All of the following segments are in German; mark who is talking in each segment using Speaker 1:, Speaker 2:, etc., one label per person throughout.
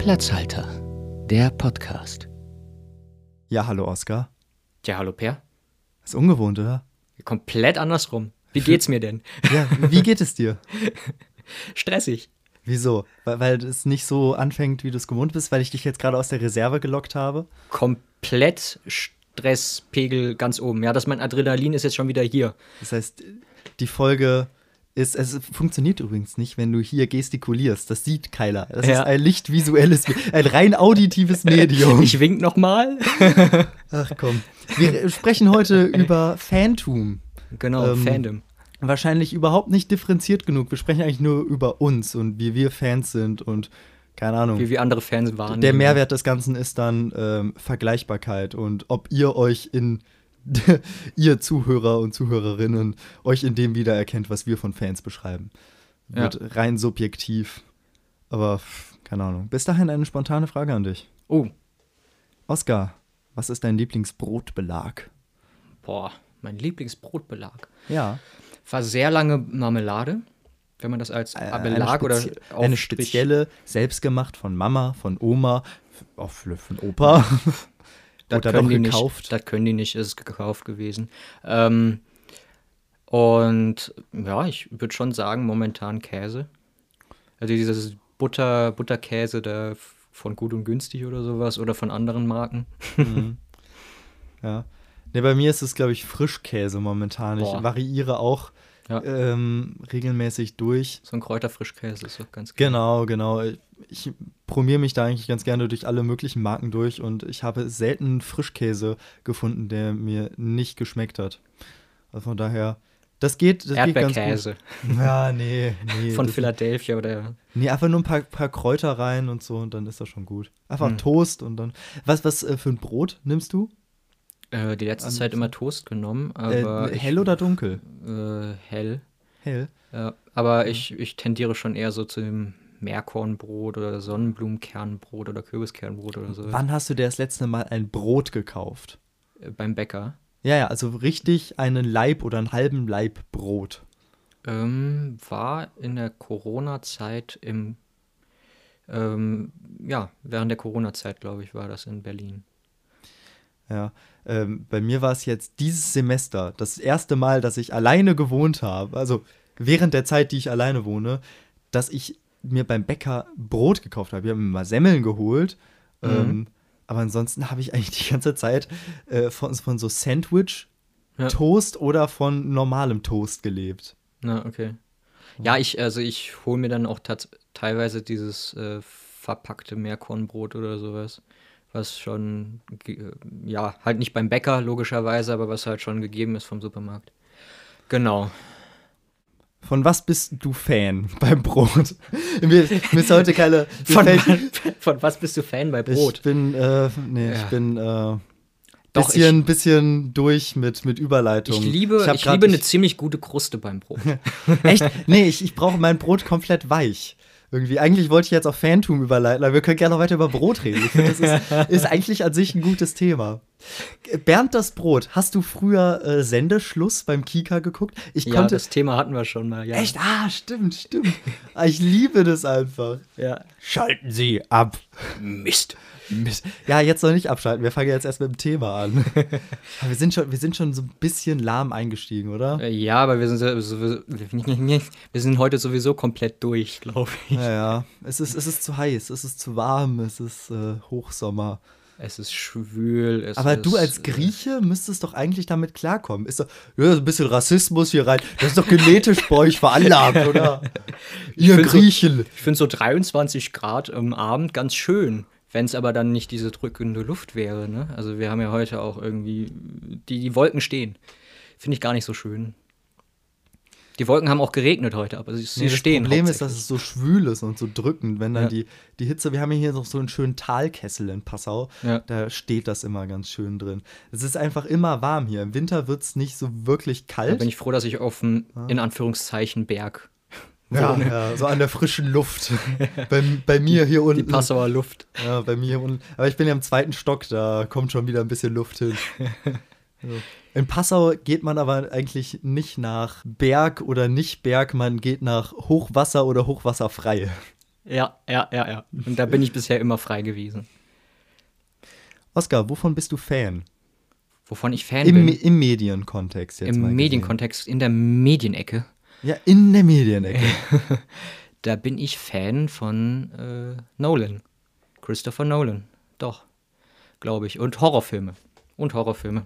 Speaker 1: Platzhalter, der Podcast.
Speaker 2: Ja, hallo Oskar.
Speaker 3: Ja, hallo Per.
Speaker 2: Ist ungewohnt, oder?
Speaker 3: Komplett andersrum. Wie geht's mir denn?
Speaker 2: Ja, wie geht es dir?
Speaker 3: Stressig.
Speaker 2: Wieso? Weil, weil es nicht so anfängt, wie du es gewohnt bist, weil ich dich jetzt gerade aus der Reserve gelockt habe?
Speaker 3: Komplett Stresspegel ganz oben. Ja, dass mein Adrenalin ist jetzt schon wieder hier.
Speaker 2: Das heißt, die Folge ist, es funktioniert übrigens nicht, wenn du hier gestikulierst. Das sieht keiner. Das
Speaker 3: Ja.
Speaker 2: ist ein lichtvisuelles, ein rein auditives Medium.
Speaker 3: Ich wink noch mal.
Speaker 2: Ach komm. Wir sprechen heute über Fantum.
Speaker 3: Genau,
Speaker 2: Ähm,
Speaker 3: Fandom.
Speaker 2: Wahrscheinlich überhaupt nicht differenziert genug. Wir sprechen eigentlich nur über uns und wie wir Fans sind und keine Ahnung.
Speaker 3: Wie wir andere Fans waren.
Speaker 2: Der Mehrwert des Ganzen ist dann ähm, Vergleichbarkeit und ob ihr euch in ihr Zuhörer und Zuhörerinnen euch in dem wiedererkennt, was wir von Fans beschreiben. Wird rein subjektiv. Aber keine Ahnung. Bis dahin eine spontane Frage an dich.
Speaker 3: Oh,
Speaker 2: Oskar, was ist dein Lieblingsbrotbelag?
Speaker 3: boah, mein Lieblingsbrotbelag.
Speaker 2: Ja.
Speaker 3: War sehr lange Marmelade, wenn man das als
Speaker 2: Äh,
Speaker 3: Belag oder
Speaker 2: eine spezielle, selbstgemacht von Mama, von Oma, auch von Opa.
Speaker 3: Das
Speaker 2: Oder
Speaker 3: können
Speaker 2: doch
Speaker 3: die
Speaker 2: gekauft.
Speaker 3: Nicht, das können die nicht, ist gekauft gewesen. Ähm, und ja, ich würde schon sagen, momentan Käse. Also dieses Butter, Butterkäse da von Gut und Günstig oder sowas oder von anderen Marken.
Speaker 2: Ja. Ne, bei mir ist es, glaube ich, Frischkäse momentan. Ich
Speaker 3: Boah.
Speaker 2: variiere auch
Speaker 3: Ja.
Speaker 2: ähm, regelmäßig durch.
Speaker 3: So ein Kräuterfrischkäse ist doch ganz geil.
Speaker 2: Genau, genau. Ich probiere mich da eigentlich ganz gerne durch alle möglichen Marken durch und ich habe selten Frischkäse gefunden, der mir nicht geschmeckt hat. Also von daher, das geht, das geht ganz
Speaker 3: Erdbeerkäse
Speaker 2: gut. Ja, nee, nee.
Speaker 3: von Philadelphia oder
Speaker 2: Nee, einfach nur ein paar, paar Kräuter rein und so und dann ist das schon gut. Einfach
Speaker 3: Hm.
Speaker 2: Toast und dann. Was, was äh, für ein Brot nimmst du?
Speaker 3: Äh, die letzte Zeit immer Toast genommen, aber
Speaker 2: Äh,
Speaker 3: ich-
Speaker 2: hell oder dunkel?
Speaker 3: äh, hell.
Speaker 2: Hell.
Speaker 3: Ja, aber ich, ich tendiere schon eher so zu dem Meerkornbrot oder Sonnenblumenkernbrot oder Kürbiskernbrot oder so.
Speaker 2: Wann hast du dir das letzte Mal ein Brot gekauft?
Speaker 3: Äh, Beim Bäcker.
Speaker 2: Ja, ja, also richtig einen Laib oder einen halben Laib Brot.
Speaker 3: Ähm, war in der Corona-Zeit im, ähm, ja, während der Corona-Zeit, glaube ich, war das in Berlin.
Speaker 2: Ja, ähm, bei mir war es jetzt dieses Semester das erste Mal, dass ich alleine gewohnt habe, also während der Zeit, die ich alleine wohne, dass ich mir beim Bäcker Brot gekauft habe. Ich habe mir mal Semmeln geholt,
Speaker 3: Mhm.
Speaker 2: ähm, aber ansonsten habe ich eigentlich die ganze Zeit äh, von, von so Sandwich,
Speaker 3: Ja.
Speaker 2: Toast oder von normalem Toast gelebt.
Speaker 3: Na, okay. Ja, ich, also ich hole mir dann auch teilweise dieses äh, verpackte Meerkornbrot oder sowas, was schon, äh, ja, halt nicht beim Bäcker logischerweise, aber was halt schon gegeben ist vom Supermarkt. Genau.
Speaker 2: Von was bist du Fan beim Brot? mir, mir ist heute keine.
Speaker 3: Von, von was bist du Fan bei Brot?
Speaker 2: Ich bin, äh, nee, ich
Speaker 3: Ja.
Speaker 2: bin, äh,
Speaker 3: Doch,
Speaker 2: bisschen, bisschen durch mit, mit Überleitung.
Speaker 3: Ich liebe, ich
Speaker 2: grad-
Speaker 3: liebe eine
Speaker 2: ich-
Speaker 3: ziemlich gute Kruste beim Brot.
Speaker 2: Echt? Nee, ich, ich brauche mein Brot komplett weich. Irgendwie, eigentlich wollte ich jetzt auf Fantum überleiten, aber wir können gerne noch weiter über Brot reden. Ich finde, das ist, ist eigentlich an sich ein gutes Thema. Bernd das Brot, hast du früher äh, Sendeschluss beim Kika geguckt? Ich
Speaker 3: ja,
Speaker 2: konnte.
Speaker 3: das Thema hatten wir schon mal, ja.
Speaker 2: Echt? Ah, stimmt, stimmt. Ah, ich liebe das einfach.
Speaker 3: Ja.
Speaker 2: Schalten Sie ab.
Speaker 3: Mist.
Speaker 2: Ja, jetzt noch nicht abschalten. Wir fangen jetzt erst mit dem Thema an. Aber wir sind schon, wir sind schon so ein bisschen lahm eingestiegen, oder?
Speaker 3: Äh, Ja, aber wir sind, sowieso, wir sind heute sowieso komplett durch, glaube ich.
Speaker 2: Ja, ja. Es ist, es ist zu heiß, es ist zu warm, es ist äh, Hochsommer.
Speaker 3: Es ist schwül. Es
Speaker 2: Aber
Speaker 3: ist,
Speaker 2: du als
Speaker 3: äh,
Speaker 2: Grieche müsstest doch eigentlich damit klarkommen. Ist doch, ja, ein bisschen Rassismus hier rein. Das ist doch genetisch bei euch veranlagt, oder? Ihr
Speaker 3: find so-
Speaker 2: Griechen.
Speaker 3: Ich finde so 23 Grad am Abend ganz schön. Wenn es aber dann nicht diese drückende Luft wäre, ne? Also wir haben ja heute auch irgendwie, die, die Wolken stehen. Finde ich gar nicht so schön. Die Wolken haben auch geregnet heute, aber sie, sie
Speaker 2: Nee, das
Speaker 3: stehen.
Speaker 2: Problem ist, dass es so schwül ist und so drückend, wenn dann
Speaker 3: Ja.
Speaker 2: die, die Hitze, wir haben ja hier noch so einen schönen Talkessel in Passau,
Speaker 3: Ja.
Speaker 2: da steht das immer ganz schön drin. Es ist einfach immer warm hier. Im Winter wird es nicht so wirklich
Speaker 3: Da
Speaker 2: kalt.
Speaker 3: bin ich froh, dass ich auf dem, in Anführungszeichen, Berg
Speaker 2: ja,
Speaker 3: wohne.
Speaker 2: ja, so an der frischen Luft. bei, bei mir hier unten.
Speaker 3: Die Passauer Luft.
Speaker 2: Ja, bei mir hier unten. Aber ich bin ja im zweiten Stock, da kommt schon wieder ein bisschen Luft hin. So. In Passau geht man aber eigentlich nicht nach Berg oder nicht Berg, man geht nach Hochwasser oder hochwasserfrei.
Speaker 3: Ja, ja, ja, ja. Und da bin ich bisher immer frei gewesen.
Speaker 2: Oskar, wovon bist du Fan?
Speaker 3: Wovon ich Fan
Speaker 2: Im,
Speaker 3: bin.
Speaker 2: Im Medienkontext jetzt mal
Speaker 3: Im. Medienkontext, in der Medienecke.
Speaker 2: Ja, in der Medienecke.
Speaker 3: Da bin ich Fan von äh, Nolan. Christopher Nolan. Doch. Glaube ich. Und Horrorfilme. Und Horrorfilme.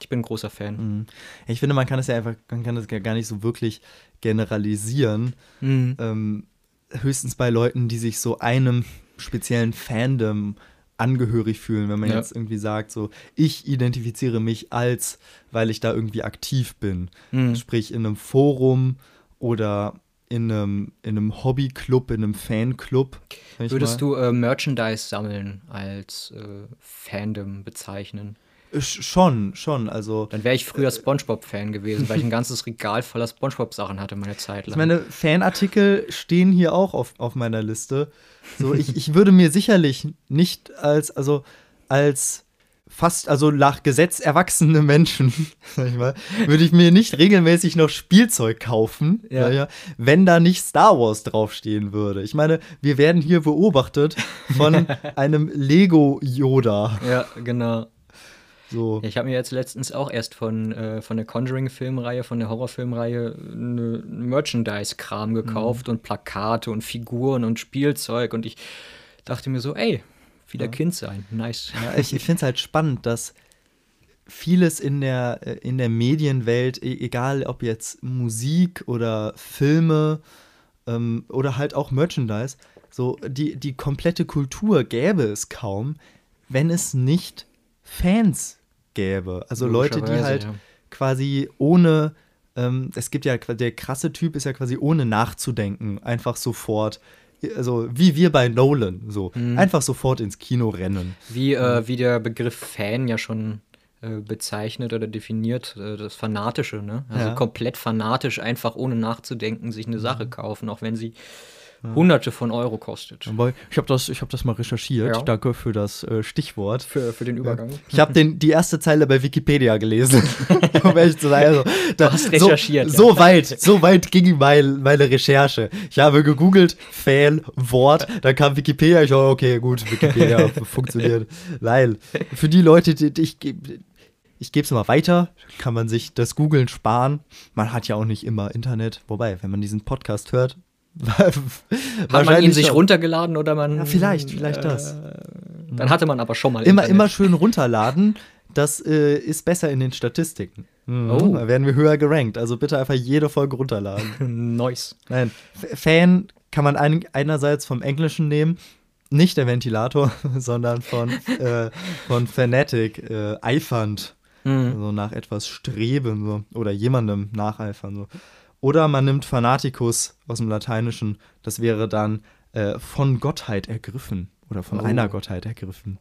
Speaker 3: Ich bin ein großer Fan.
Speaker 2: Ich finde, man kann es ja einfach, man kann das ja gar nicht so wirklich generalisieren.
Speaker 3: Mhm.
Speaker 2: Ähm, höchstens bei Leuten, die sich so einem speziellen Fandom angehörig fühlen, wenn man
Speaker 3: Ja.
Speaker 2: jetzt irgendwie sagt, so, ich identifiziere mich als, weil ich da irgendwie aktiv bin.
Speaker 3: Mhm.
Speaker 2: Sprich in einem Forum oder in einem, in einem Hobbyclub, in einem Fanclub.
Speaker 3: Würdest
Speaker 2: mal.
Speaker 3: du äh, Merchandise sammeln als äh, Fandom bezeichnen?
Speaker 2: Sch- Schon, schon. Also,
Speaker 3: Dann wäre ich früher Spongebob-Fan gewesen, weil ich ein ganzes Regal voller Spongebob-Sachen hatte meine Zeit lang.
Speaker 2: Ich meine, Fanartikel stehen hier auch auf, auf meiner Liste. So, ich, ich würde mir sicherlich nicht als, also als fast, also nach Gesetz erwachsene Menschen, sag ich mal, würde ich mir nicht regelmäßig noch Spielzeug kaufen,
Speaker 3: Ja.
Speaker 2: mal, wenn da nicht Star Wars draufstehen würde. Ich meine, wir werden hier beobachtet von einem Lego Yoda.
Speaker 3: ja, genau.
Speaker 2: So.
Speaker 3: Ja, ich habe mir jetzt letztens auch erst von, äh, von der Conjuring-Filmreihe, von der Horrorfilmreihe, eine Merchandise-Kram gekauft und Plakate und Figuren und Spielzeug und ich dachte mir so, ey, wieder Kind sein, nice.
Speaker 2: Ja, ich ich finde es halt spannend, dass vieles in der, äh, in der Medienwelt, e- egal ob jetzt Musik oder Filme ähm, oder halt auch Merchandise, so die, die komplette Kultur gäbe es kaum, wenn es nicht Fans gäbe. Also Leute, die halt
Speaker 3: ja.
Speaker 2: quasi ohne, ähm, es gibt ja, der krasse Typ ist ja quasi ohne nachzudenken, einfach sofort, also wie wir bei Nolan, so,
Speaker 3: Mhm.
Speaker 2: einfach sofort ins Kino rennen.
Speaker 3: Wie, äh, wie der Begriff Fan ja schon äh, bezeichnet oder definiert, äh, das Fanatische, ne? Also
Speaker 2: Ja.
Speaker 3: komplett fanatisch, einfach ohne nachzudenken, sich eine Sache kaufen, auch wenn sie Hunderte von Euro kostet.
Speaker 2: Ich habe das, ich hab das mal recherchiert.
Speaker 3: Ja.
Speaker 2: Danke für das äh, Stichwort.
Speaker 3: Für, für den Übergang.
Speaker 2: Ich habe die erste Zeile bei Wikipedia gelesen. um ehrlich zu sein. Also, da,
Speaker 3: hast recherchiert,
Speaker 2: So, so weit, so weit ging mein, meine Recherche. Ich habe gegoogelt, Fan, Wort, dann kam Wikipedia. Ich dachte, okay, gut, Wikipedia funktioniert. Nein. Für die Leute, die, ich gebe ich gebe es mal weiter, kann man sich das Googeln sparen. Man hat ja auch nicht immer Internet. Wobei, wenn man diesen Podcast hört,
Speaker 3: Hat man ihn sich runtergeladen oder man.
Speaker 2: Ja, vielleicht, vielleicht das.
Speaker 3: Dann hatte man aber schon mal
Speaker 2: Immer,
Speaker 3: Internet.
Speaker 2: immer schön runterladen. Das äh, ist besser in den Statistiken. Mhm.
Speaker 3: Oh.
Speaker 2: Da werden wir höher gerankt. Also bitte einfach jede Folge runterladen.
Speaker 3: Nice.
Speaker 2: Nein, F Fan kann man ein, einerseits vom Englischen nehmen, nicht der Ventilator, sondern von, äh, von Fanatic, äh, eifernd.
Speaker 3: Mhm.
Speaker 2: So nach etwas streben so. oder jemandem nacheifern. So. Oder man nimmt Fanaticus aus dem Lateinischen, das wäre dann äh, von Gottheit ergriffen oder von
Speaker 3: Oh.
Speaker 2: einer Gottheit ergriffen.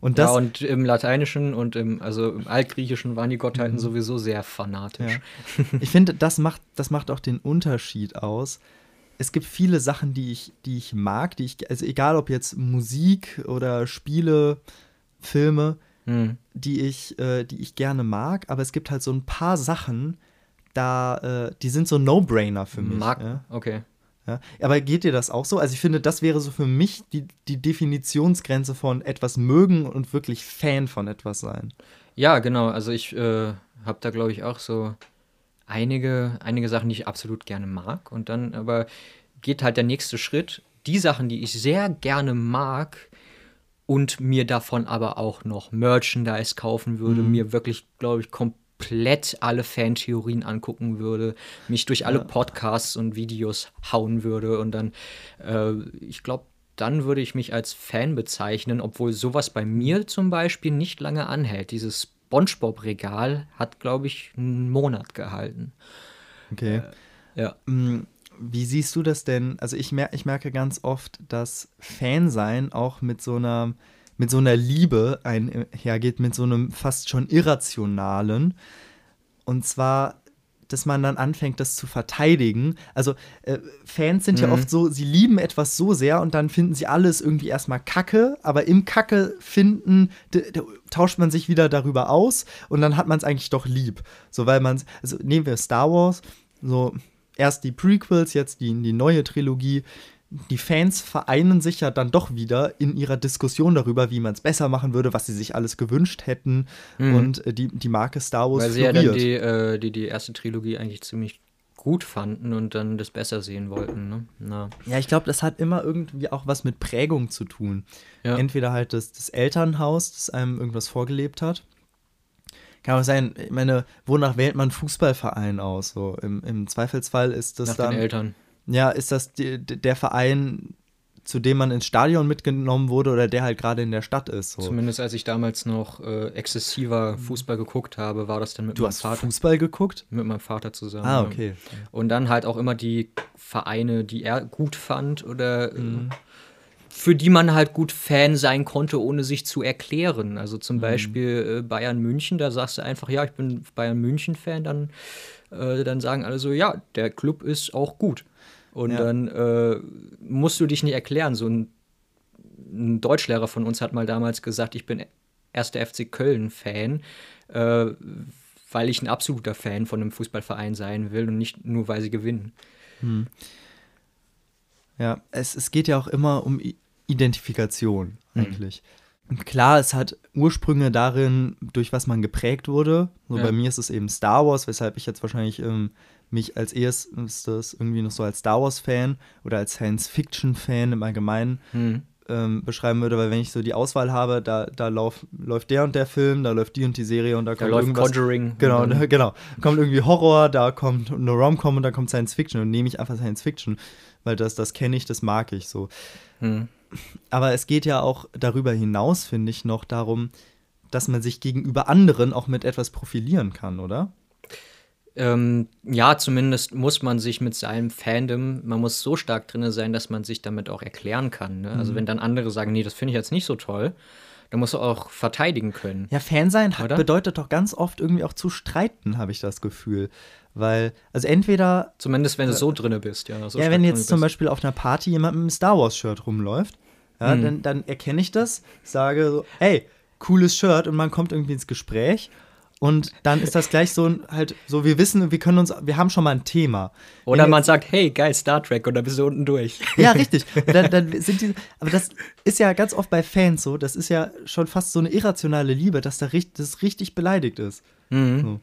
Speaker 2: Und das,
Speaker 3: ja, und im Lateinischen und im, also im Altgriechischen waren die Gottheiten
Speaker 2: Mhm.
Speaker 3: sowieso sehr fanatisch.
Speaker 2: ich finde, das macht, das macht auch den Unterschied aus. Es gibt viele Sachen, die ich, die ich mag, die ich, also egal ob jetzt Musik oder Spiele, Filme,
Speaker 3: Hm.
Speaker 2: die ich, äh, die ich gerne mag, aber es gibt halt so ein paar Sachen, da, äh, die sind so No-Brainer für mich.
Speaker 3: Mag.
Speaker 2: Ja?
Speaker 3: Okay.
Speaker 2: Ja. Aber geht dir das auch so? Also ich finde, das wäre so für mich die, die Definitionsgrenze von etwas mögen und wirklich Fan von etwas sein.
Speaker 3: Ja, genau. Also ich äh, habe da, glaube ich, auch so einige, einige Sachen, die ich absolut gerne mag. Und dann aber geht halt der nächste Schritt. Die Sachen, die ich sehr gerne mag und mir davon aber auch noch Merchandise kaufen würde, mir wirklich, glaube ich, komplett alle Fantheorien angucken würde, mich durch alle Podcasts und Videos hauen würde und dann, äh, ich glaube, dann würde ich mich als Fan bezeichnen, obwohl sowas bei mir zum Beispiel nicht lange anhält. Dieses SpongeBob-Regal hat, glaube ich, einen Monat gehalten.
Speaker 2: Okay.
Speaker 3: Ja.
Speaker 2: Mm, Wie siehst du das denn? Also ich, mer ich merke ganz oft, dass Fansein auch mit so einer mit so einer Liebe einhergeht, mit so einem fast schon irrationalen. Und zwar, dass man dann anfängt, das zu verteidigen. Also äh, Fans sind ja
Speaker 3: Mhm.
Speaker 2: oft so, sie lieben etwas so sehr und dann finden sie alles irgendwie erstmal Kacke, aber im Kacke finden tauscht man sich wieder darüber aus und dann hat man es eigentlich doch lieb. So, weil man, also nehmen wir Star Wars, so erst die Prequels, jetzt die, die neue Trilogie. Die Fans vereinen sich ja dann doch wieder in ihrer Diskussion darüber, wie man es besser machen würde, was sie sich alles gewünscht hätten.
Speaker 3: Mhm.
Speaker 2: Und äh, die, die Marke Star Wars
Speaker 3: Weil sie ja dann die, äh, die, die erste Trilogie eigentlich ziemlich gut fanden und dann das besser sehen wollten. Ne? Na.
Speaker 2: Ja, ich glaube, das hat immer irgendwie auch was mit Prägung zu tun.
Speaker 3: Ja.
Speaker 2: Entweder halt das, das Elternhaus, das einem irgendwas vorgelebt hat. Kann auch sein, ich meine, wonach wählt man Fußballverein aus? So, im, im Zweifelsfall ist das
Speaker 3: Nach
Speaker 2: dann.
Speaker 3: den Eltern.
Speaker 2: Ja, ist das die, der Verein, zu dem man ins Stadion mitgenommen wurde oder der halt gerade in der Stadt ist? So.
Speaker 3: Zumindest als ich damals noch äh, exzessiver Fußball geguckt habe, war das dann mit
Speaker 2: Du
Speaker 3: meinem
Speaker 2: hast
Speaker 3: Vater.
Speaker 2: Fußball geguckt?
Speaker 3: Mit meinem Vater zusammen.
Speaker 2: Ah,
Speaker 3: ja.
Speaker 2: okay.
Speaker 3: Und dann halt auch immer die Vereine, die er gut fand oder äh,
Speaker 2: Mhm.
Speaker 3: für die man halt gut Fan sein konnte, ohne sich zu erklären. Also
Speaker 2: Mhm.
Speaker 3: zum Beispiel äh, Bayern München, da sagst du einfach, ja, ich bin Bayern München-Fan, dann, äh, dann sagen alle so, ja, der Club ist auch gut. Und
Speaker 2: Ja.
Speaker 3: dann äh, musst du dich nicht erklären. So ein, ein Deutschlehrer von uns hat mal damals gesagt, ich bin erster FC Köln-Fan, äh, weil ich ein absoluter Fan von einem Fußballverein sein will und nicht nur, weil sie gewinnen.
Speaker 2: Ja, es, es geht ja auch immer um I Identifikation
Speaker 3: Mhm.
Speaker 2: eigentlich. Und klar, es hat Ursprünge darin, durch was man geprägt wurde. So
Speaker 3: Ja.
Speaker 2: bei mir ist es eben Star Wars, weshalb ich jetzt wahrscheinlich ähm, mich als erstes irgendwie noch so als Star Wars-Fan oder als Science-Fiction-Fan im Allgemeinen
Speaker 3: Hm.
Speaker 2: ähm, beschreiben würde, weil wenn ich so die Auswahl habe, da, da lauf, läuft der und der Film, da läuft die und die Serie und da
Speaker 3: Da
Speaker 2: kommt
Speaker 3: läuft
Speaker 2: irgendwas.
Speaker 3: Conjuring.
Speaker 2: Genau, ne, genau. Kommt irgendwie Horror, da kommt eine Rom-Com und da kommt Science Fiction und nehme ich einfach Science Fiction, weil das, das kenne ich, das mag ich so.
Speaker 3: Hm.
Speaker 2: Aber es geht ja auch darüber hinaus, finde ich, noch darum, dass man sich gegenüber anderen auch mit etwas profilieren kann, oder?
Speaker 3: Ähm, ja, zumindest muss man sich mit seinem Fandom, man muss so stark drin sein, dass man sich damit auch erklären kann. Ne?
Speaker 2: Mhm.
Speaker 3: Also wenn dann andere sagen, nee, das finde ich jetzt nicht so toll, dann musst du auch verteidigen können.
Speaker 2: Ja, Fan sein hat, bedeutet doch ganz oft irgendwie auch zu streiten, habe ich das Gefühl. Weil, also entweder
Speaker 3: Zumindest wenn du so drinne bist, ja. So
Speaker 2: ja, wenn jetzt zum. Beispiel auf einer Party jemand mit einem Star Wars-Shirt rumläuft, ja,
Speaker 3: Mhm.
Speaker 2: dann, dann erkenne ich das, sage so, hey, cooles Shirt und man kommt irgendwie ins Gespräch und dann ist das gleich so ein- halt so, wir wissen, wir können uns, wir haben schon mal ein Thema.
Speaker 3: Oder
Speaker 2: Wenn
Speaker 3: man
Speaker 2: jetzt-
Speaker 3: sagt, hey, geil, Star Trek, und dann bist du unten durch.
Speaker 2: Ja, richtig. Dann, dann sind die, aber das ist ja ganz oft bei Fans so, das ist ja schon fast so eine irrationale Liebe, dass da richtig, das richtig beleidigt ist.
Speaker 3: Mhm.
Speaker 2: So.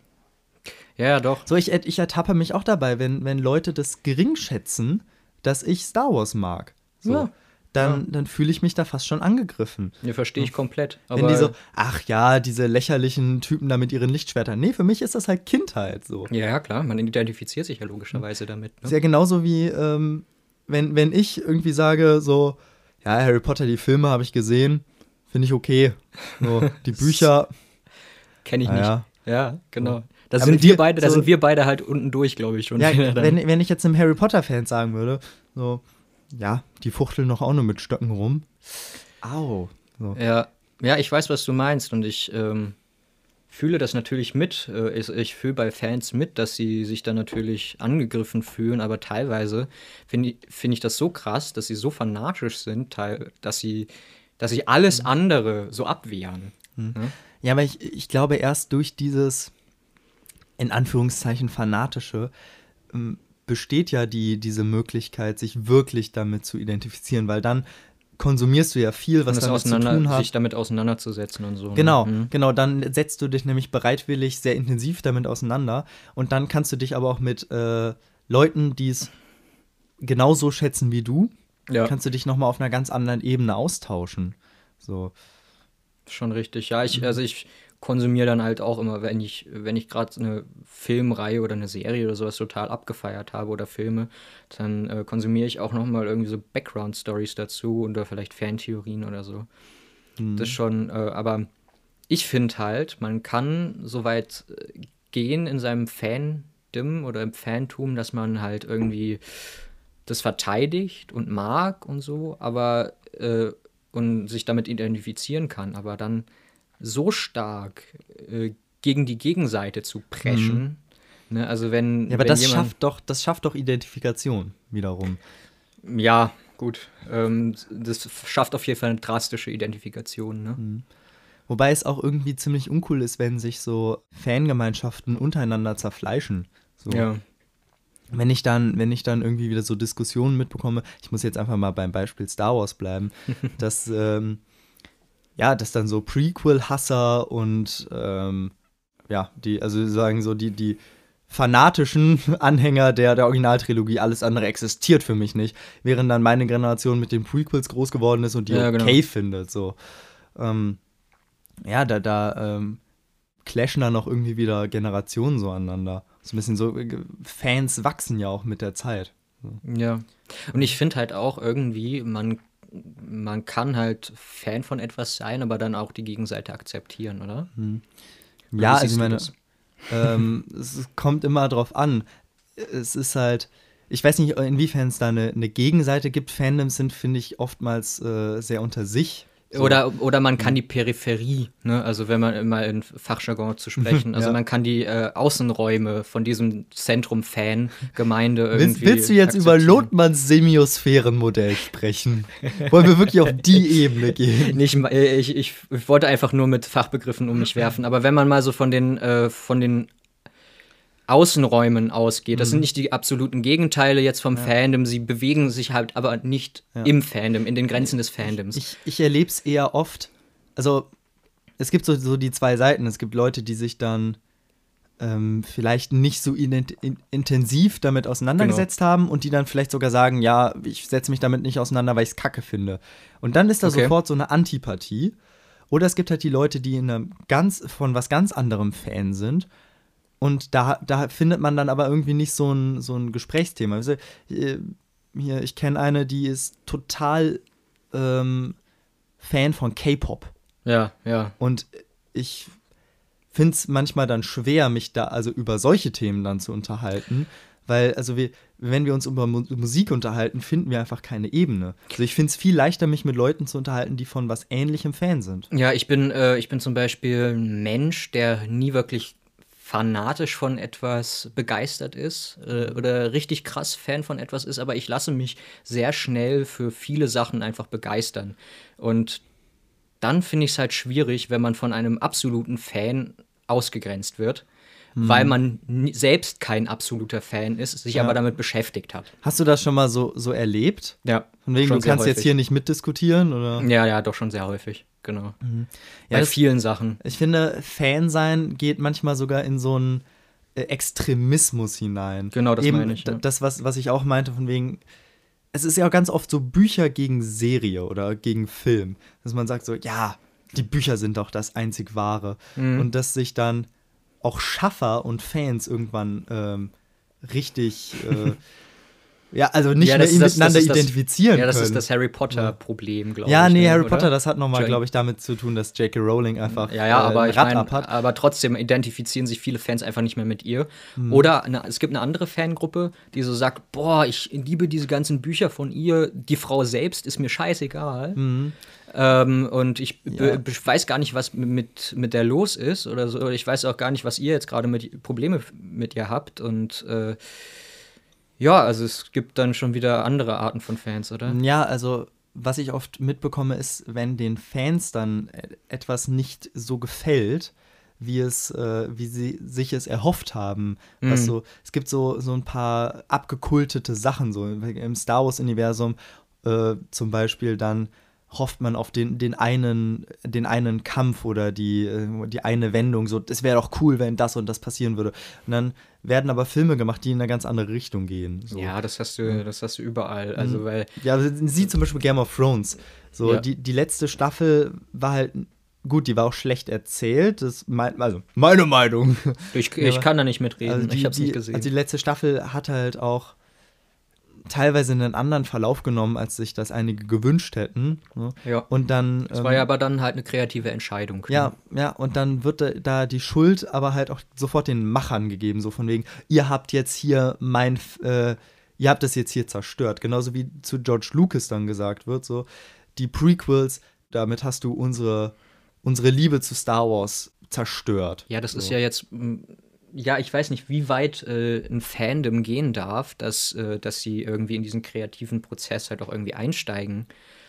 Speaker 3: Ja, ja, doch.
Speaker 2: So, ich, ich ertappe mich auch dabei, wenn, wenn Leute das gering schätzen, dass ich Star Wars mag. So.
Speaker 3: Ja.
Speaker 2: Dann, dann fühle ich mich da fast schon angegriffen.
Speaker 3: Ja, verstehe ich komplett. Aber
Speaker 2: wenn die so, ach ja, diese lächerlichen Typen da mit ihren Lichtschwertern. Nee, für mich ist das halt Kindheit so.
Speaker 3: ja, ja, klar, man identifiziert sich ja logischerweise damit.
Speaker 2: Ist
Speaker 3: Ne?
Speaker 2: ja genauso wie, ähm, wenn, wenn ich irgendwie sage, so, ja, Harry Potter, die Filme habe ich gesehen, finde ich okay. So, die Bücher,
Speaker 3: Kenne ich
Speaker 2: naja.
Speaker 3: nicht. Ja, genau. Da
Speaker 2: Aber
Speaker 3: sind
Speaker 2: wir-
Speaker 3: wir beide, da
Speaker 2: so-
Speaker 3: sind wir beide halt unten durch, glaube ich schon.
Speaker 2: Ja, wenn, wenn ich jetzt einem Harry Potter-Fan sagen würde, so, ja, die fuchteln doch auch nur mit Stöcken rum. Au. So.
Speaker 3: Ja, ja, ich weiß, was du meinst und ich ähm, fühle das natürlich mit. Äh, ich ich fühle bei Fans mit, dass sie sich dann natürlich angegriffen fühlen, aber teilweise finde ich, find ich das so krass, dass sie so fanatisch sind, dass sie, dass sie alles
Speaker 2: Mhm.
Speaker 3: andere so abwehren.
Speaker 2: Ja, aber ich, ich glaube, erst durch dieses, in Anführungszeichen, fanatische, ähm, besteht ja die, diese Möglichkeit, sich wirklich damit zu identifizieren, weil dann konsumierst du ja viel, was damit zu tun hat.
Speaker 3: sich damit auseinanderzusetzen und so. ne?
Speaker 2: Genau,
Speaker 3: Mhm.
Speaker 2: genau, dann setzt du dich nämlich bereitwillig sehr intensiv damit auseinander und dann kannst du dich aber auch mit äh, Leuten, die es genauso schätzen wie du,
Speaker 3: Ja,
Speaker 2: kannst du dich noch mal auf einer ganz anderen Ebene austauschen. So.
Speaker 3: schon richtig. Ja,
Speaker 2: Mhm.
Speaker 3: ich, also ich konsumiere dann halt auch immer, wenn ich, wenn ich gerade eine Filmreihe oder eine Serie oder sowas total abgefeiert habe oder Filme, dann äh, konsumiere ich auch noch mal irgendwie so Background-Stories dazu oder vielleicht Fantheorien oder so.
Speaker 2: Mhm.
Speaker 3: Das schon, äh, aber ich finde halt, man kann so weit äh, gehen in seinem Fandom oder im Fantum, dass man halt irgendwie das verteidigt und mag und so, aber äh, und sich damit identifizieren kann, aber dann so stark äh, gegen die Gegenseite zu preschen. Ne? Also wenn,
Speaker 2: Mhm. Ja, aber
Speaker 3: wenn
Speaker 2: das
Speaker 3: jemand,
Speaker 2: schafft doch, das schafft doch Identifikation wiederum.
Speaker 3: ja gut, ähm, das schafft auf jeden Fall eine drastische Identifikation. Ne?
Speaker 2: Mhm. Wobei es auch irgendwie ziemlich uncool ist, wenn sich so Fangemeinschaften untereinander zerfleischen. So.
Speaker 3: Ja.
Speaker 2: wenn ich dann, wenn ich dann irgendwie wieder so Diskussionen mitbekomme, ich muss jetzt einfach mal beim Beispiel Star Wars bleiben, dass ähm, ja, dass dann so Prequel-Hasser und ähm, ja, die, also sagen so die, die fanatischen Anhänger der, der Originaltrilogie, alles andere existiert für mich nicht, während dann meine Generation mit den Prequels groß geworden ist und die
Speaker 3: Ja,
Speaker 2: okay
Speaker 3: genau.
Speaker 2: findet. So. Ähm, ja, da, da ähm, clashen dann auch irgendwie wieder Generationen so aneinander. So ein bisschen so, äh, Fans wachsen ja auch mit der Zeit.
Speaker 3: Ja. Und ich finde halt auch irgendwie, man, man kann halt Fan von etwas sein, aber dann auch die Gegenseite akzeptieren, oder? Oder
Speaker 2: Ja, also ich meine, ähm, es kommt immer drauf an. Es ist halt, ich weiß nicht, inwiefern es da eine, eine Gegenseite gibt. Fandoms sind, finde ich, oftmals äh, sehr unter sich. So.
Speaker 3: Oder, oder man kann die Peripherie, ne? also wenn man mal in Fachjargon zu sprechen, also
Speaker 2: Ja.
Speaker 3: man kann die äh, Außenräume von diesem Zentrum-Fan-Gemeinde
Speaker 2: Willst,
Speaker 3: irgendwie.
Speaker 2: willst du jetzt über. Lotmanns Semiosphärenmodell sprechen? Wollen wir wirklich auf die Ebene gehen?
Speaker 3: Nicht, ma- äh, ich, ich, ich wollte einfach nur mit Fachbegriffen um mich werfen, aber wenn man mal so von den, äh, von den Außenräumen ausgeht, das sind nicht die absoluten Gegenteile jetzt vom Fandom, sie bewegen sich halt aber nicht im Fandom, in den Grenzen des Fandoms.
Speaker 2: Ich, ich erlebe es eher oft. Also, es gibt so, so die zwei Seiten. Es gibt Leute, die sich dann ähm, vielleicht nicht so ident- in, intensiv damit auseinandergesetzt
Speaker 3: Genau.
Speaker 2: haben und die dann vielleicht sogar sagen, ja, ich setze mich damit nicht auseinander, weil ich es kacke finde. Und dann ist da
Speaker 3: Okay.
Speaker 2: sofort so eine Antipathie. Oder es gibt halt die Leute, die in einem ganz, von was ganz anderem Fan sind. Und da, da findet man dann aber irgendwie nicht so ein, so ein Gesprächsthema. Äh, hier, ich kenne eine, die ist total ähm, Fan von K-Pop.
Speaker 3: ja, ja.
Speaker 2: Und ich finde es manchmal dann schwer, mich da also über solche Themen dann zu unterhalten. Weil, also wir, wenn wir uns über Mu Musik unterhalten, finden wir einfach keine Ebene. Also ich finde es viel leichter, mich mit Leuten zu unterhalten, die von was ähnlichem Fan sind.
Speaker 3: Ja, ich bin, äh, ich bin zum Beispiel ein Mensch, der nie wirklich fanatisch von etwas begeistert ist äh, oder richtig krass Fan von etwas ist, aber ich lasse mich sehr schnell für viele Sachen einfach begeistern. Und dann finde ich es halt schwierig, wenn man von einem absoluten Fan ausgegrenzt wird, weil man ni- selbst kein absoluter Fan ist, sich
Speaker 2: Ja.
Speaker 3: aber damit beschäftigt hat.
Speaker 2: Hast du das schon mal so, so erlebt?
Speaker 3: Ja.
Speaker 2: Von wegen, du kannst jetzt
Speaker 3: häufig.
Speaker 2: hier nicht mitdiskutieren? Oder?
Speaker 3: Ja, ja, doch schon sehr häufig, genau.
Speaker 2: Ja,
Speaker 3: Bei
Speaker 2: das-
Speaker 3: vielen Sachen.
Speaker 2: Ich finde, Fan sein geht manchmal sogar in so einen äh, Extremismus hinein.
Speaker 3: Genau, das
Speaker 2: Eben
Speaker 3: meine ich, ja.
Speaker 2: Das, was, was ich auch meinte, von wegen, es ist ja auch ganz oft so Bücher gegen Serie oder gegen Film, dass man sagt so, ja, die Bücher sind doch das einzig Wahre.
Speaker 3: Mhm.
Speaker 2: Und dass sich dann auch Schaffer und Fans irgendwann ähm, richtig, äh, ja, also nicht
Speaker 3: Ja,
Speaker 2: mehr
Speaker 3: das ist das-
Speaker 2: miteinander
Speaker 3: das-
Speaker 2: identifizieren
Speaker 3: Ja, das
Speaker 2: können.
Speaker 3: ist das Harry Potter-Problem, glaube
Speaker 2: ja,
Speaker 3: ich.
Speaker 2: nee,
Speaker 3: ne,
Speaker 2: Harry
Speaker 3: oder?
Speaker 2: Potter, das hat nochmal, glaube ich, damit zu tun, dass J.K. Rowling einfach
Speaker 3: Ja, ja,
Speaker 2: äh,
Speaker 3: aber ich mein, aber trotzdem identifizieren sich viele Fans einfach nicht mehr mit ihr.
Speaker 2: Hm.
Speaker 3: Oder eine, es gibt eine andere Fangruppe, die so sagt, boah, ich liebe diese ganzen Bücher von ihr, die Frau selbst ist mir scheißegal. Ähm, und ich.
Speaker 2: Ja.
Speaker 3: weiß gar nicht, was mit, mit der los ist oder so. Ich weiß auch gar nicht, was ihr jetzt gerade mit Probleme mit ihr habt. Und äh, ja, also es gibt dann schon wieder andere Arten von Fans, oder?
Speaker 2: Ja, also was ich oft mitbekomme, ist, wenn den Fans dann e- etwas nicht so gefällt, wie es, äh, wie sie sich es erhofft haben. Was
Speaker 3: Mhm.
Speaker 2: so, es gibt so, so ein paar abgekultete Sachen, so im Star Wars-Universum äh, zum Beispiel dann hofft man auf den, den einen, den einen Kampf oder die, äh, die eine Wendung, so, es wäre doch cool, wenn das und das passieren würde. Und dann werden aber Filme gemacht, die in eine ganz andere Richtung gehen. So.
Speaker 3: Ja, das hast du, das hast du überall. Also, weil
Speaker 2: Ja, aber sie zum Beispiel Game of Thrones. So,
Speaker 3: Ja.
Speaker 2: die, die letzte Staffel war halt, gut, die war auch schlecht erzählt. Das mein, also, meine Meinung.
Speaker 3: ich, ich kann da nicht mitreden.
Speaker 2: Also die,
Speaker 3: ich hab's
Speaker 2: die,
Speaker 3: nicht gesehen.
Speaker 2: Also die letzte Staffel hat halt auch teilweise einen anderen Verlauf genommen, als sich das einige gewünscht hätten. ne?
Speaker 3: ja.
Speaker 2: Und dann.
Speaker 3: Das
Speaker 2: ähm,
Speaker 3: war ja aber dann halt eine kreative Entscheidung.
Speaker 2: ja, ja, und dann wird da- die Schuld aber halt auch sofort den Machern gegeben, so von wegen, ihr habt jetzt hier mein, äh, ihr habt das jetzt hier zerstört. Genauso wie zu George Lucas dann gesagt wird, so, die Prequels, damit hast du unsere, unsere Liebe zu Star Wars zerstört.
Speaker 3: Ja, das ist
Speaker 2: So.
Speaker 3: ja jetzt, ja, ich weiß nicht, wie weit äh, ein Fandom gehen darf, dass, äh, dass sie irgendwie in diesen kreativen Prozess halt auch irgendwie einsteigen.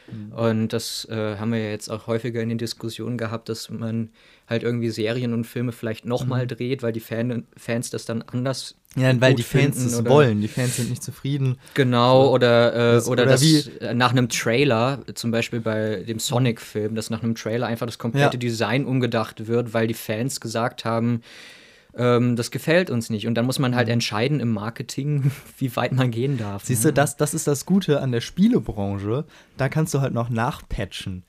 Speaker 2: Mhm.
Speaker 3: Und das äh, haben wir ja jetzt auch häufiger in den Diskussionen gehabt, dass man halt irgendwie Serien und Filme vielleicht nochmal
Speaker 2: Mhm.
Speaker 3: dreht, weil die Fan Fans das dann anders
Speaker 2: Ja, weil die Fans es wollen. Die Fans sind nicht zufrieden.
Speaker 3: Genau, oder, äh,
Speaker 2: Das-
Speaker 3: oder,
Speaker 2: oder
Speaker 3: das
Speaker 2: wie-
Speaker 3: äh, nach einem Trailer, zum Beispiel bei dem Sonic-Film, dass nach einem Trailer einfach das komplette
Speaker 2: Ja.
Speaker 3: Design umgedacht wird, weil die Fans gesagt haben, ähm, das gefällt uns nicht. Und dann muss man halt entscheiden im Marketing, wie weit man gehen darf.
Speaker 2: Mhm. Siehst
Speaker 3: ne?
Speaker 2: du, das, das ist das Gute an der Spielebranche. Da kannst du halt noch nachpatchen.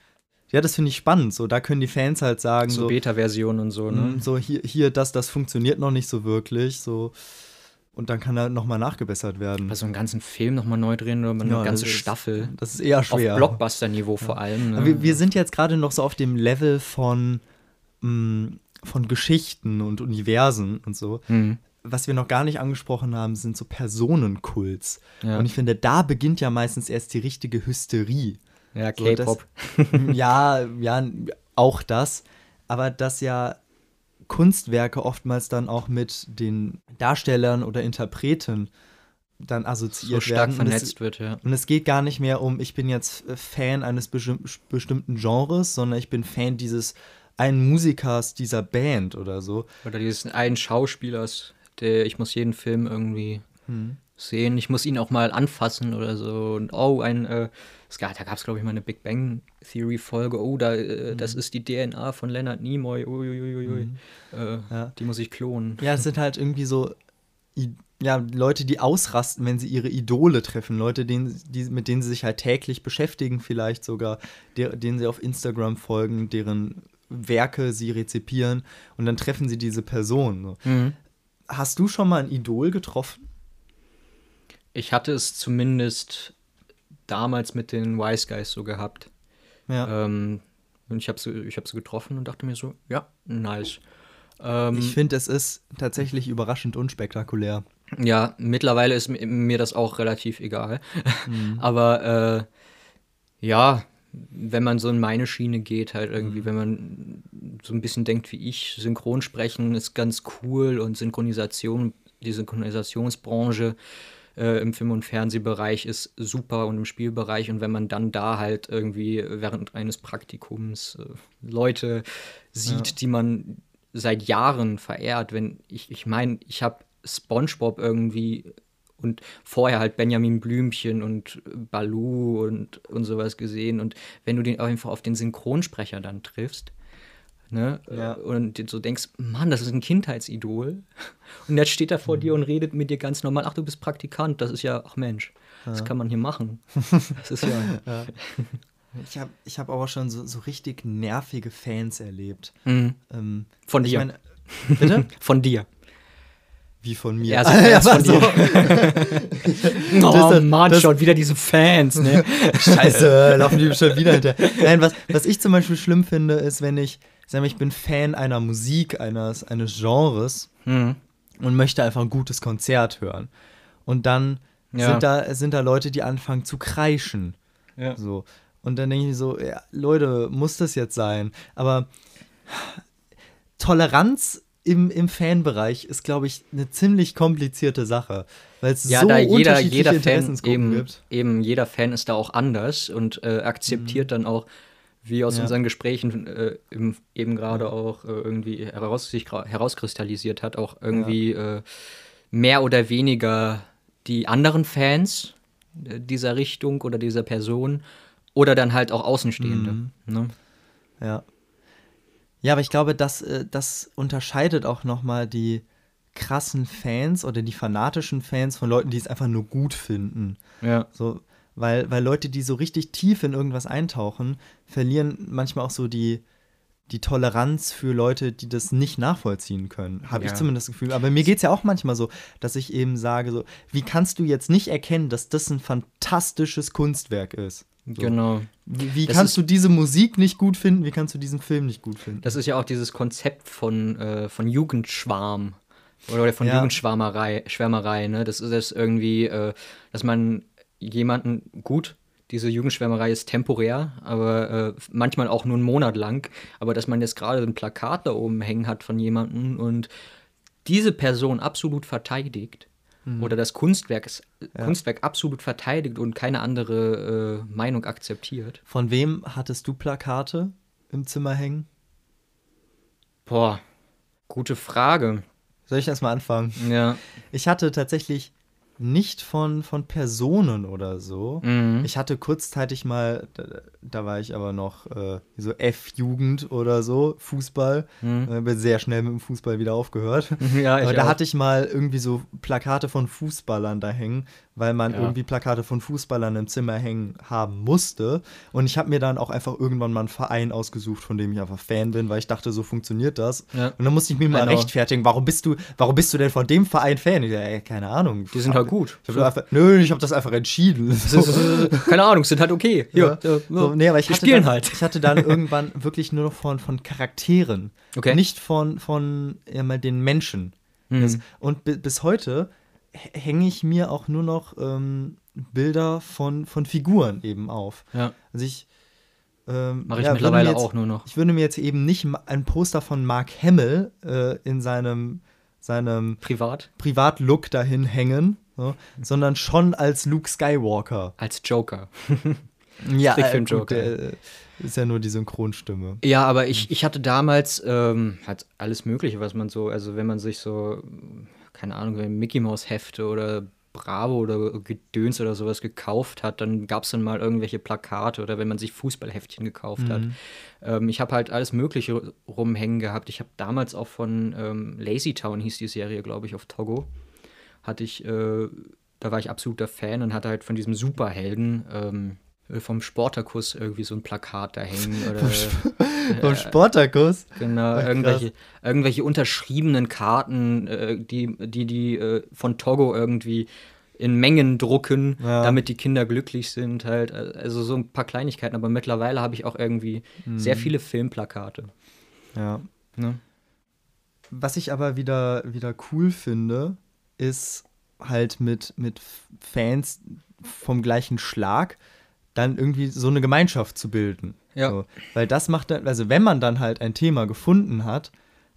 Speaker 2: Ja, das finde ich spannend. So, da können die Fans halt sagen,
Speaker 3: so
Speaker 2: so,
Speaker 3: Beta-Version und so, ne?
Speaker 2: mm, so hier, hier, das, das funktioniert noch nicht so wirklich. So. Und dann kann halt nochmal nachgebessert werden.
Speaker 3: Bei so einen ganzen Film nochmal neu drehen oder eine
Speaker 2: Ja,
Speaker 3: ganze
Speaker 2: das ist-
Speaker 3: Staffel.
Speaker 2: Das ist eher
Speaker 3: Auf
Speaker 2: schwer.
Speaker 3: Blockbuster-Niveau vor allem. Ne?
Speaker 2: Wir, wir sind jetzt gerade noch so auf dem Level von, mm, von Geschichten und Universen und so.
Speaker 3: Hm.
Speaker 2: Was wir noch gar nicht angesprochen haben, sind so Personenkults.
Speaker 3: Ja.
Speaker 2: Und ich finde, da beginnt ja meistens erst die richtige Hysterie.
Speaker 3: Ja,
Speaker 2: So,
Speaker 3: K-Pop.
Speaker 2: ja, ja, auch das. Aber dass ja Kunstwerke oftmals dann auch mit den Darstellern oder Interpreten dann assoziiert
Speaker 3: so stark
Speaker 2: werden. Und es-
Speaker 3: vernetzt wird, ja.
Speaker 2: Und es geht gar nicht mehr um, ich bin jetzt Fan eines bestimm bestimmten Genres, sondern ich bin Fan dieses einen Musikers dieser Band oder so.
Speaker 3: Oder dieses einen Schauspielers, der ich muss jeden Film irgendwie
Speaker 2: Hm.
Speaker 3: sehen. Ich muss ihn auch mal anfassen oder so. Und oh, ein, äh, es gab, da gab es, glaube ich, mal eine Big Bang Theory-Folge. Oh, da, äh, das ist die DNA von Leonard Nimoy. Uiuiui. Äh,
Speaker 2: Ja.
Speaker 3: Die muss ich klonen.
Speaker 2: Ja, es sind halt irgendwie so ja, Leute, die ausrasten, wenn sie ihre Idole treffen. Leute, denen, die, mit denen sie sich halt täglich beschäftigen, vielleicht sogar, der, denen sie auf Instagram folgen, deren Werke sie rezipieren und dann treffen sie diese Person. So.
Speaker 3: Mhm.
Speaker 2: Hast du schon mal ein Idol getroffen?
Speaker 3: Ich hatte es zumindest damals mit den Wise Guys so gehabt.
Speaker 2: Ja.
Speaker 3: Ähm, und ich habe sie, ich hab sie getroffen und dachte mir so, ja, nice. Ähm,
Speaker 2: ich finde, es ist tatsächlich überraschend unspektakulär.
Speaker 3: Ja, mittlerweile ist mi- mir das auch relativ egal.
Speaker 2: Mhm.
Speaker 3: Aber äh, ja, wenn man so in meine Schiene geht, halt
Speaker 2: Mhm.
Speaker 3: irgendwie, wenn man so ein bisschen denkt wie ich, Synchronsprechen ist ganz cool und Synchronisation, die Synchronisationsbranche äh, im Film- und Fernsehbereich ist super und im Spielbereich und wenn man dann da halt irgendwie während eines Praktikums äh, Leute sieht, die man seit Jahren verehrt, wenn ich, ich meine, ich habe SpongeBob irgendwie und vorher halt Benjamin Blümchen und Baloo und, und sowas gesehen. Und wenn du den einfach auf den Synchronsprecher dann triffst, ne,
Speaker 2: Ja.
Speaker 3: äh, und dir so denkst, Mann, das ist ein Kindheitsidol. Und jetzt steht er vor dir und redet mit dir ganz normal, ach, du bist Praktikant, das ist ja, ach Mensch, das kann man hier machen. Das ist ja.
Speaker 2: Ich habe ich hab aber schon so, so richtig nervige Fans erlebt.
Speaker 3: Mhm.
Speaker 2: Ähm,
Speaker 3: Von dir.
Speaker 2: meine, bitte?
Speaker 3: Von dir.
Speaker 2: Wie von mir.
Speaker 3: Ja, so Fans
Speaker 2: aber
Speaker 3: von
Speaker 2: so.
Speaker 3: Oh
Speaker 2: das-
Speaker 3: Mann,
Speaker 2: das-
Speaker 3: schon wieder diese Fans, ne?
Speaker 2: Scheiße, laufen die schon wieder hinterher. Nein, was, was ich zum Beispiel schlimm finde, ist, wenn ich, sag mal, ich bin Fan einer Musik, eines, eines Genres
Speaker 3: mhm.
Speaker 2: und möchte einfach ein gutes Konzert hören. Und dann
Speaker 3: Ja.
Speaker 2: sind, da, sind da Leute, die anfangen zu kreischen.
Speaker 3: Ja.
Speaker 2: So. Und dann denke ich so, ja, Leute, muss das jetzt sein? Aber Toleranz im, im Fanbereich ist, glaube ich, eine ziemlich komplizierte Sache. Weil es
Speaker 3: Ja,
Speaker 2: so
Speaker 3: da jeder,
Speaker 2: unterschiedliche
Speaker 3: jeder Fan eben,
Speaker 2: gibt.
Speaker 3: eben, jeder Fan ist da auch anders und äh, akzeptiert dann auch, wie aus
Speaker 2: Ja.
Speaker 3: unseren Gesprächen äh, im, eben gerade auch äh, irgendwie heraus, sich herauskristallisiert hat, auch irgendwie äh, mehr oder weniger die anderen Fans äh, dieser Richtung oder dieser Person oder dann halt auch Außenstehende.
Speaker 2: Mhm.
Speaker 3: Ne?
Speaker 2: Ja. Ja, aber ich glaube, das, äh, das unterscheidet auch nochmal die krassen Fans oder die fanatischen Fans von Leuten, die es einfach nur gut finden.
Speaker 3: Ja.
Speaker 2: So, weil, weil Leute, die so richtig tief in irgendwas eintauchen, verlieren manchmal auch so die, die Toleranz für Leute, die das nicht nachvollziehen können. Habe ich
Speaker 3: Ja.
Speaker 2: zumindest das Gefühl. Aber mir geht es ja auch manchmal so, dass ich eben sage, so, wie kannst du jetzt nicht erkennen, dass das ein fantastisches Kunstwerk ist? So.
Speaker 3: Genau.
Speaker 2: Wie, wie kannst
Speaker 3: ist-
Speaker 2: du diese Musik nicht gut finden? Wie kannst du diesen Film nicht gut finden?
Speaker 3: Das ist ja auch dieses Konzept von, äh, von Jugendschwarm oder von
Speaker 2: Ja.
Speaker 3: Jugendschwärmerei, Schwärmerei, ne? Das ist es irgendwie, äh, dass man jemanden gut, diese Jugendschwärmerei ist temporär, aber äh, manchmal auch nur einen Monat lang, aber dass man jetzt gerade ein Plakat da oben hängen hat von jemandem und diese Person absolut verteidigt oder das Kunstwerk, ist, Kunstwerk absolut verteidigt und keine andere äh, Meinung akzeptiert.
Speaker 2: Von wem hattest du Plakate im Zimmer hängen?
Speaker 3: Boah, gute Frage.
Speaker 2: Soll ich erstmal anfangen?
Speaker 3: Ja.
Speaker 2: Ich hatte tatsächlich nicht von, von Personen oder so.
Speaker 3: Mhm.
Speaker 2: Ich hatte kurzzeitig mal, da, da war ich aber noch äh, so F-Jugend oder so, Fußball.
Speaker 3: Mhm.
Speaker 2: Äh, bin sehr schnell mit dem Fußball wieder aufgehört.
Speaker 3: Ja,
Speaker 2: aber da
Speaker 3: auch.
Speaker 2: hatte ich mal irgendwie so Plakate von Fußballern da hängen, weil man
Speaker 3: Ja.
Speaker 2: irgendwie Plakate von Fußballern im Zimmer hängen haben musste. Und ich habe mir dann auch einfach irgendwann mal einen Verein ausgesucht, von dem ich einfach Fan bin, weil ich dachte, so funktioniert das.
Speaker 3: Ja.
Speaker 2: Und dann musste ich mich mal
Speaker 3: Genau.
Speaker 2: rechtfertigen, warum bist du, warum bist du denn von dem Verein Fan? Ich, so, ey, keine Ahnung.
Speaker 3: Die sind halt gut.
Speaker 2: Ich hab einfach, nö, ich habe das einfach entschieden. So.
Speaker 3: Keine Ahnung, sind halt okay.
Speaker 2: Ja.
Speaker 3: Ja,
Speaker 2: So, nee, aber ich hatte dann,
Speaker 3: halt.
Speaker 2: Ich hatte dann irgendwann wirklich nur noch von, von Charakteren.
Speaker 3: Okay.
Speaker 2: Nicht von, von ja, mal den Menschen.
Speaker 3: Mhm.
Speaker 2: Das, und bi bis heute hänge ich mir auch nur noch ähm, Bilder von, von Figuren eben auf.
Speaker 3: Ja.
Speaker 2: Also ich. Ähm,
Speaker 3: Mache ich
Speaker 2: ja,
Speaker 3: mittlerweile
Speaker 2: jetzt,
Speaker 3: auch nur noch.
Speaker 2: Ich würde mir jetzt eben nicht ein Poster von Mark Hamill äh, in seinem, seinem
Speaker 3: Privat.
Speaker 2: Privatlook dahin hängen, so, sondern schon als Luke Skywalker.
Speaker 3: Als Joker.
Speaker 2: Ja,
Speaker 3: Trickfilm
Speaker 2: gut,
Speaker 3: Joker.
Speaker 2: der, äh, ist ja nur die Synchronstimme.
Speaker 3: Ja, aber ich, ich hatte damals ähm, halt alles Mögliche, was man so, also wenn man sich so, keine Ahnung, Mickey Mouse Hefte oder Bravo oder Gedöns oder sowas gekauft hat, dann gab es dann mal irgendwelche Plakate oder wenn man sich Fußballheftchen gekauft hat. Ähm, ich habe halt alles Mögliche rumhängen gehabt. Ich habe damals auch von ähm, Lazy Town hieß die Serie, glaube ich, auf Togo. Hatte ich, äh, da war ich absoluter Fan und hatte halt von diesem Superhelden ähm, äh, vom Sportakus irgendwie so ein Plakat da hängen oder
Speaker 2: Vom Sportakus.
Speaker 3: Genau,
Speaker 2: Ach, krass.
Speaker 3: irgendwelche, irgendwelche unterschriebenen Karten, äh, die die, die äh, von Togo irgendwie in Mengen drucken,
Speaker 2: Ja.
Speaker 3: damit die Kinder glücklich sind. Halt. Also so ein paar Kleinigkeiten, aber mittlerweile habe ich auch irgendwie sehr
Speaker 2: Mhm.
Speaker 3: viele Filmplakate.
Speaker 2: Ja.
Speaker 3: Ne?
Speaker 2: Was ich aber wieder, wieder cool finde, ist halt mit, mit Fans vom gleichen Schlag dann irgendwie so eine Gemeinschaft zu bilden.
Speaker 3: Ja.
Speaker 2: So. Weil das macht dann, also wenn man dann halt ein Thema gefunden hat,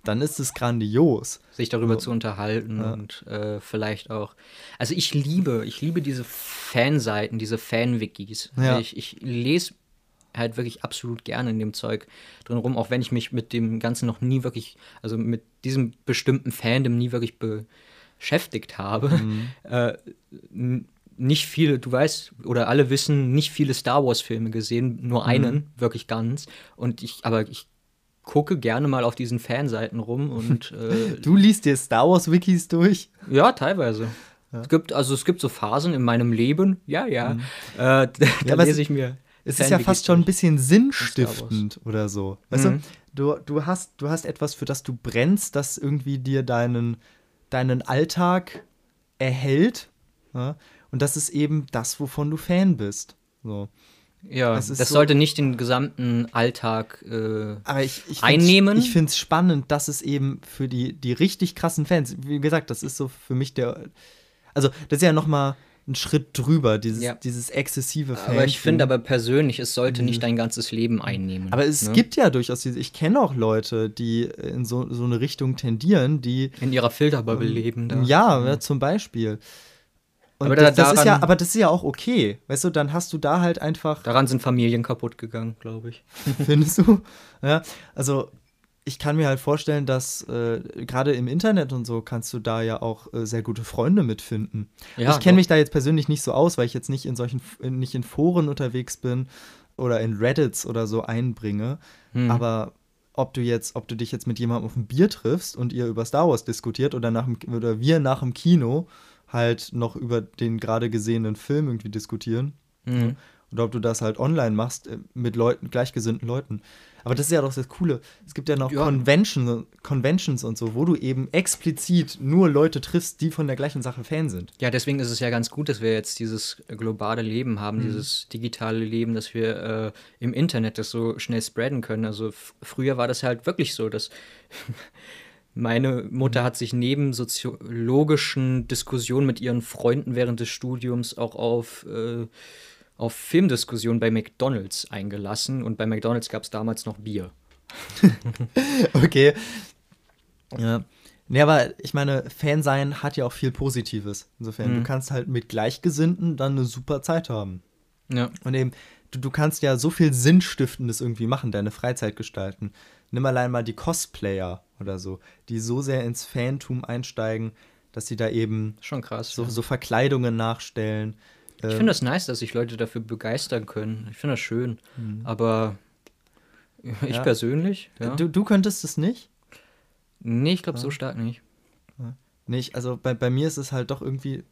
Speaker 2: dann ist es grandios.
Speaker 3: Sich darüber
Speaker 2: So.
Speaker 3: zu unterhalten
Speaker 2: Ja.
Speaker 3: und äh, vielleicht auch. Also ich liebe, ich liebe diese Fanseiten, diese Fan-Wikis.
Speaker 2: Ja.
Speaker 3: Ich, ich lese halt wirklich absolut gerne in dem Zeug drin rum, auch wenn ich mich mit dem Ganzen noch nie wirklich, also mit diesem bestimmten Fandom nie wirklich beschäftigt habe.
Speaker 2: Mhm.
Speaker 3: Äh, nicht viele, du weißt, oder alle wissen, nicht viele Star Wars-Filme gesehen, nur einen,
Speaker 2: Mhm.
Speaker 3: wirklich ganz. Und ich, aber ich gucke gerne mal auf diesen Fanseiten rum und äh,
Speaker 2: Du liest dir Star Wars Wikis durch.
Speaker 3: ja, teilweise. Es gibt, also es gibt so Phasen in meinem Leben, ja, ja. Äh, da
Speaker 2: Mhm. Ja,
Speaker 3: lese ich mir.
Speaker 2: Es ist ja fast schon ein bisschen sinnstiftend oder so. Weißt
Speaker 3: Mhm.
Speaker 2: du, du, du, hast, du hast etwas, für das du brennst, das irgendwie dir deinen, deinen Alltag erhält. Ja? Und das ist eben das, wovon du Fan bist. So.
Speaker 3: Ja, das
Speaker 2: ist so-
Speaker 3: sollte nicht den gesamten Alltag. Äh,
Speaker 2: ich, ich
Speaker 3: Einnehmen?
Speaker 2: Ich finde es spannend, dass es eben für die, die richtig krassen Fans, wie gesagt, das ist so für mich der. Also, das ist ja noch mal ein Schritt drüber, dieses,
Speaker 3: Ja.
Speaker 2: dieses exzessive Fan.
Speaker 3: aber ich finde aber persönlich, es sollte nicht dein ganzes Leben einnehmen.
Speaker 2: Mhm. Aber es
Speaker 3: ne?
Speaker 2: gibt ja durchaus diese, ich kenne auch Leute, die in so, so eine Richtung tendieren, die
Speaker 3: in ihrer Filterbubble leben. Da.
Speaker 2: ja, ja, zum Beispiel. Und
Speaker 3: Aber
Speaker 2: das,
Speaker 3: da-
Speaker 2: das ist ja, aber das ist ja auch okay. Weißt du, dann hast du da halt einfach,
Speaker 3: Daran sind Familien kaputt gegangen, glaube ich.
Speaker 2: findest du? Ja, also ich kann mir halt vorstellen, dass äh, gerade im Internet und so kannst du da ja auch äh, sehr gute Freunde mitfinden.
Speaker 3: Ja,
Speaker 2: ich kenne mich da jetzt persönlich nicht so aus, weil ich jetzt nicht in solchen, in, nicht in Foren unterwegs bin oder in Reddits oder so einbringe.
Speaker 3: Hm.
Speaker 2: Aber ob du jetzt, ob du dich jetzt mit jemandem auf ein Bier triffst und ihr über Star Wars diskutiert oder nach dem, oder wir nach dem Kino halt noch über den gerade gesehenen Film irgendwie diskutieren.
Speaker 3: Mhm.
Speaker 2: Oder ob du das halt online machst äh, mit Leuten, gleichgesinnten Leuten. Aber das ist ja doch das Coole. Es gibt ja noch
Speaker 3: Ja.
Speaker 2: Convention, Conventions und so, wo du eben explizit nur Leute triffst, die von der gleichen Sache Fan sind.
Speaker 3: Ja, deswegen ist es ja ganz gut, dass wir jetzt dieses globale Leben
Speaker 2: Mhm.
Speaker 3: haben, dieses digitale Leben, dass wir äh, im Internet das so schnell spreaden können. Also früher war das halt wirklich so, dass meine Mutter hat sich neben soziologischen Diskussionen mit ihren Freunden während des Studiums auch auf, äh, auf Filmdiskussionen bei McDonalds eingelassen. Und bei McDonalds gab es damals noch Bier.
Speaker 2: Okay. Ja. Nee, aber ich meine, Fan sein hat ja auch viel Positives. Insofern,
Speaker 3: Mhm.
Speaker 2: du kannst halt mit Gleichgesinnten dann eine super Zeit haben.
Speaker 3: Ja.
Speaker 2: Und eben, du, du kannst ja so viel Sinnstiftendes irgendwie machen, deine Freizeit gestalten. Nimm allein mal die Cosplayer. oder so, die so sehr ins Fantum einsteigen, dass sie da eben
Speaker 3: Schon krass.
Speaker 2: so,
Speaker 3: ja.
Speaker 2: so Verkleidungen nachstellen.
Speaker 3: Ich finde das nice, dass sich Leute dafür begeistern können. Ich finde das schön. Aber ich
Speaker 2: Mhm. Ja.
Speaker 3: persönlich, ja.
Speaker 2: Du, du könntest es nicht?
Speaker 3: nee, ich glaube so stark nicht.
Speaker 2: Nicht, also bei, bei mir ist es halt doch irgendwie,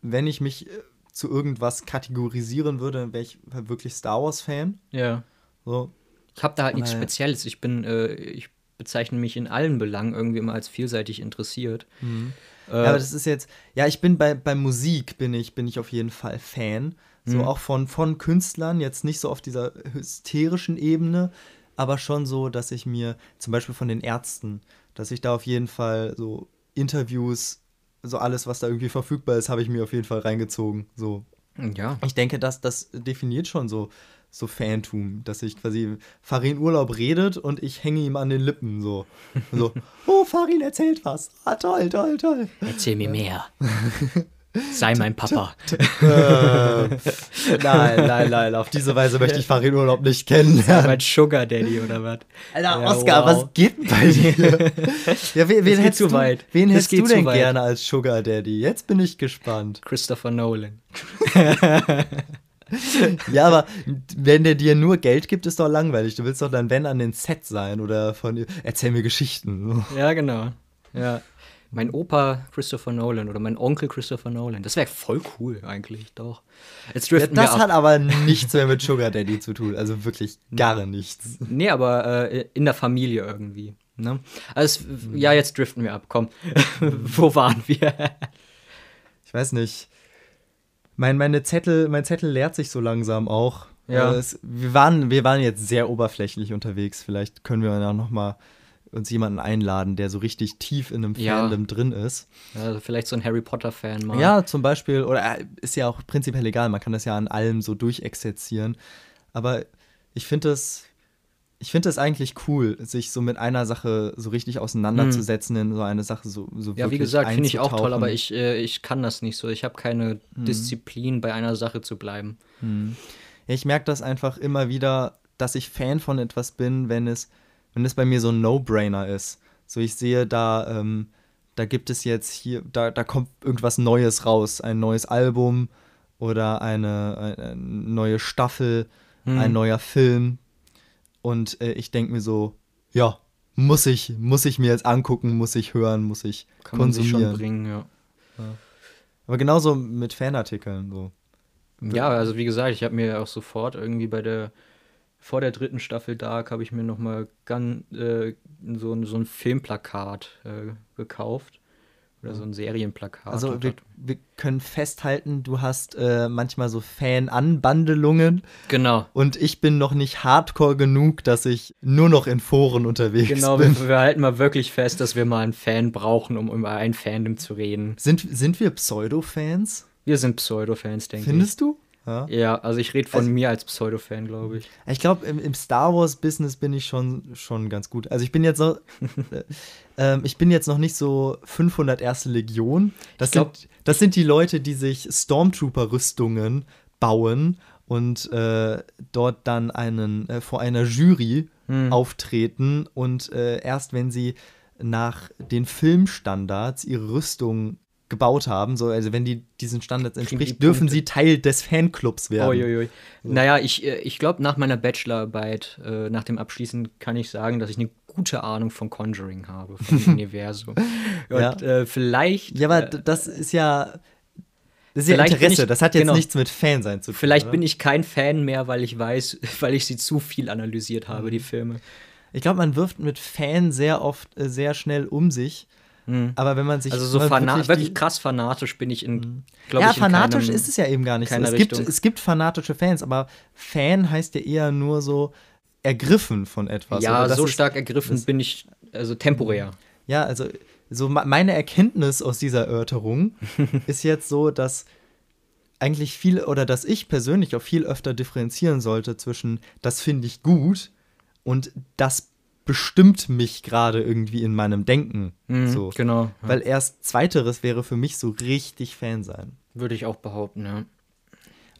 Speaker 2: wenn ich mich äh, zu irgendwas kategorisieren würde, dann wäre ich halt wirklich Star Wars-Fan.
Speaker 3: Ja.
Speaker 2: So,
Speaker 3: Ich habe da halt nichts. Spezielles. Ich bin, äh, ich bezeichne mich in allen Belangen irgendwie immer als vielseitig interessiert. Äh,
Speaker 2: Ja, aber das ist jetzt, ja, ich bin bei, bei Musik bin ich, bin ich auf jeden Fall Fan. So
Speaker 3: Mhm.
Speaker 2: auch von, von Künstlern, jetzt nicht so auf dieser hysterischen Ebene, aber schon so, dass ich mir, zum Beispiel von den Ärzten, dass ich da auf jeden Fall so Interviews, so alles, was da irgendwie verfügbar ist, habe ich mir auf jeden Fall reingezogen. So.
Speaker 3: ja.
Speaker 2: Ich denke, dass das definiert schon so, so Fantum, dass ich quasi Farin Urlaub redet und ich hänge ihm an den Lippen so. So, oh, Farin erzählt was. Ah, toll, toll, toll.
Speaker 3: Erzähl mir mehr. Sei mein Papa.
Speaker 2: Äh, nein, nein, nein, auf diese Weise möchte ich Farin Urlaub nicht kennenlernen.
Speaker 3: mein Sugar Daddy oder was?
Speaker 2: Alter,
Speaker 3: Ja,
Speaker 2: Oscar,
Speaker 3: wow.
Speaker 2: was geht bei dir? ja, wen, wen hättest du,
Speaker 3: weit.
Speaker 2: Wen
Speaker 3: Das
Speaker 2: hättest du denn
Speaker 3: weit.
Speaker 2: gerne als Sugar Daddy? Jetzt bin ich gespannt.
Speaker 3: Christopher Nolan.
Speaker 2: Ja, aber wenn der dir nur Geld gibt, ist doch langweilig. Du willst doch dann, wenn, an den Set sein oder von erzähl mir Geschichten.
Speaker 3: Ja, genau. Ja. Mein Opa Christopher Nolan oder mein Onkel Christopher Nolan. Das wäre voll cool eigentlich, doch. Jetzt
Speaker 2: Ja,
Speaker 3: driften
Speaker 2: das
Speaker 3: wir ab.
Speaker 2: hat aber nichts mehr mit Sugar Daddy zu tun. Also wirklich gar nichts.
Speaker 3: Nee, aber äh, in der Familie irgendwie. Ne? Also, es- ja, jetzt driften wir ab. Komm, wo waren wir?
Speaker 2: Ich weiß nicht. Mein, meine Zettel, mein Zettel leert sich so langsam auch.
Speaker 3: Ja.
Speaker 2: Äh, Es, wir, waren, wir waren jetzt sehr oberflächlich unterwegs. Vielleicht können wir ja noch mal uns jemanden einladen, der so richtig tief in einem
Speaker 3: Ja.
Speaker 2: Fandom drin ist.
Speaker 3: Also vielleicht so ein Harry Potter-Fan mal.
Speaker 2: Ja, zum Beispiel, oder äh, ist ja auch prinzipiell egal, man kann das ja an allem so durchexerzieren. Aber ich finde es, ich finde es eigentlich cool, sich so mit einer Sache so richtig auseinanderzusetzen, in so eine Sache so, so
Speaker 3: Ja, wie gesagt, finde ich auch toll, aber ich, äh, ich kann das nicht so. Ich habe keine
Speaker 2: Mhm.
Speaker 3: Disziplin, bei einer Sache zu bleiben.
Speaker 2: Ja, ich merke das einfach immer wieder, dass ich Fan von etwas bin, wenn es, wenn es bei mir so ein No-Brainer ist. So, ich sehe da, ähm, da gibt es jetzt hier, da, da kommt irgendwas Neues raus, ein neues Album oder eine, eine neue Staffel, ein neuer Film. Und äh, ich denke mir so, ja, muss ich, muss ich mir jetzt angucken, muss ich hören, muss ich
Speaker 3: Kann man sich
Speaker 2: konsumieren.
Speaker 3: schon bringen, ja.
Speaker 2: Aber genauso mit Fanartikeln so.
Speaker 3: Ja, also wie gesagt, ich habe mir auch sofort irgendwie bei der vor der dritten Staffel Dark habe ich mir noch mal ganz äh, so, ein- so ein Filmplakat äh, gekauft oder so ein Serienplakat.
Speaker 2: Also wir, wir können festhalten, du hast äh, manchmal so Fan-Anbandelungen
Speaker 3: genau.
Speaker 2: und ich bin noch nicht hardcore genug, dass ich nur noch in Foren unterwegs
Speaker 3: Genau,
Speaker 2: bin.
Speaker 3: wir, wir halten mal wirklich fest, dass wir mal einen Fan brauchen, um über ein Fandom zu reden.
Speaker 2: Sind, sind wir Pseudo-Fans?
Speaker 3: Wir sind Pseudo-Fans, denke
Speaker 2: Findest du? Ja.
Speaker 3: Ja, also ich rede von
Speaker 2: Also-
Speaker 3: mir als Pseudo-Fan, glaube ich.
Speaker 2: Ich glaube, im, im Star Wars-Business bin ich schon, schon ganz gut. Also ich bin jetzt noch, äh, ähm, ich bin jetzt noch nicht so 500 erste Legion. Das,
Speaker 3: glaub-
Speaker 2: sind, das sind die Leute, die sich Stormtrooper-Rüstungen bauen und äh, dort dann einen, äh, vor einer Jury
Speaker 3: Hm.
Speaker 2: auftreten und äh, erst wenn sie nach den Filmstandards ihre Rüstung gebaut haben, so, also wenn die diesen Standards
Speaker 3: Kriegen die
Speaker 2: entspricht, dürfen sie Teil des Fanclubs werden.
Speaker 3: Uiuiui. Naja, ich, äh, ich glaube, nach meiner Bachelorarbeit, äh, nach dem Abschließen, kann ich sagen, dass ich eine gute Ahnung von Conjuring habe, vom Universum. Und
Speaker 2: Ja.
Speaker 3: äh, vielleicht.
Speaker 2: Ja, aber
Speaker 3: äh,
Speaker 2: das ist ja. Das ist ja Interesse.
Speaker 3: ich-
Speaker 2: das hat jetzt
Speaker 3: genau.
Speaker 2: nichts mit Fan sein zu tun.
Speaker 3: Vielleicht
Speaker 2: oder?
Speaker 3: bin ich kein Fan mehr, weil ich weiß, weil ich sie zu viel analysiert habe,
Speaker 2: Mhm.
Speaker 3: die Filme.
Speaker 2: Ich glaube, man wirft mit Fan sehr oft äh, sehr schnell um sich. Aber wenn man sich.
Speaker 3: Also so
Speaker 2: wirklich
Speaker 3: wirklich, krass fanatisch bin ich in, glaube
Speaker 2: ja,
Speaker 3: ich, in
Speaker 2: fanatisch
Speaker 3: keinem,
Speaker 2: ist es ja eben gar nicht so. Es gibt, es gibt fanatische Fans, aber Fan heißt ja eher nur so ergriffen von etwas.
Speaker 3: Ja, so
Speaker 2: ist-
Speaker 3: stark ergriffen bin ich, also temporär.
Speaker 2: Ja, also so me- meine Erkenntnis aus dieser Erörterung ist jetzt so, dass eigentlich viel oder dass ich persönlich auch viel öfter differenzieren sollte zwischen das finde ich gut und das bestimmt mich gerade irgendwie in meinem Denken.
Speaker 3: Mhm,
Speaker 2: so.
Speaker 3: Genau. Ja.
Speaker 2: Weil erst zweiteres wäre für mich so richtig Fan sein.
Speaker 3: Würde ich auch behaupten, ja.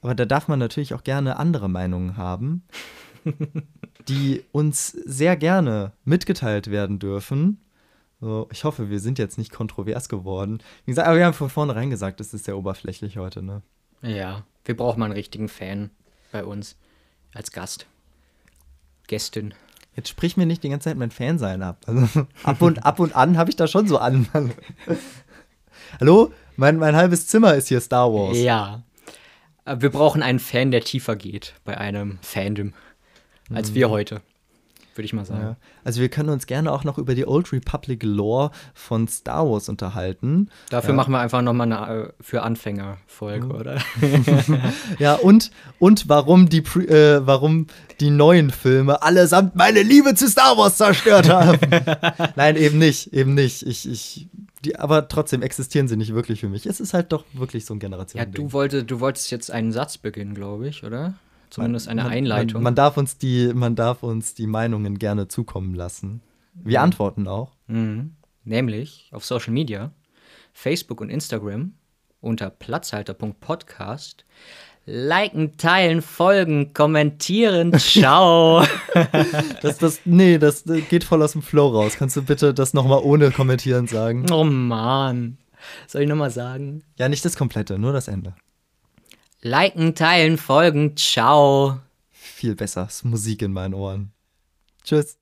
Speaker 2: Aber da darf man natürlich auch gerne andere Meinungen haben, die uns sehr gerne mitgeteilt werden dürfen. So, ich hoffe, wir sind jetzt nicht kontrovers geworden. Wie gesagt, aber wir haben von vornherein gesagt, es ist sehr oberflächlich heute, ne?
Speaker 3: Ja, wir brauchen mal einen richtigen Fan bei uns als Gast. Gästin.
Speaker 2: Jetzt sprich mir nicht die ganze Zeit mein Fansein ab. Also ab und ab und an habe ich da schon so an. Hallo? Mein, mein halbes Zimmer ist hier Star Wars.
Speaker 3: Ja. Äh, Wir brauchen einen Fan, der tiefer geht bei einem Fandom als wir heute, würde ich mal sagen.
Speaker 2: Ja. Also wir können uns gerne auch noch über die Old Republic Lore von Star Wars unterhalten.
Speaker 3: Dafür
Speaker 2: ja.
Speaker 3: machen wir einfach nochmal eine äh, für Anfänger Folge, oder?
Speaker 2: Ja, und, und warum, die, äh, warum die neuen Filme allesamt meine Liebe zu Star Wars zerstört haben. Nein, eben nicht, eben nicht. Ich, ich, die, aber trotzdem existieren sie nicht wirklich für mich. Es ist halt doch wirklich so ein
Speaker 3: Ja,
Speaker 2: Generation.
Speaker 3: du, wollte, du wolltest jetzt einen Satz beginnen, glaube ich, oder? Zumindest eine Einleitung.
Speaker 2: Man, man, darf uns die, man darf uns die Meinungen gerne zukommen lassen. Wir antworten auch.
Speaker 3: Mhm. Nämlich auf Social Media, Facebook und Instagram unter platzhalter.podcast. Liken, teilen, folgen, kommentieren, ciao.
Speaker 2: Das, das, nee, das geht voll aus dem Flow raus. Kannst du bitte das nochmal ohne kommentieren sagen?
Speaker 3: oh Mann. Soll ich nochmal sagen?
Speaker 2: Ja, nicht das komplette, nur das Ende.
Speaker 3: Liken, teilen, folgen, ciao.
Speaker 2: Viel besser. Musik in meinen Ohren. Tschüss.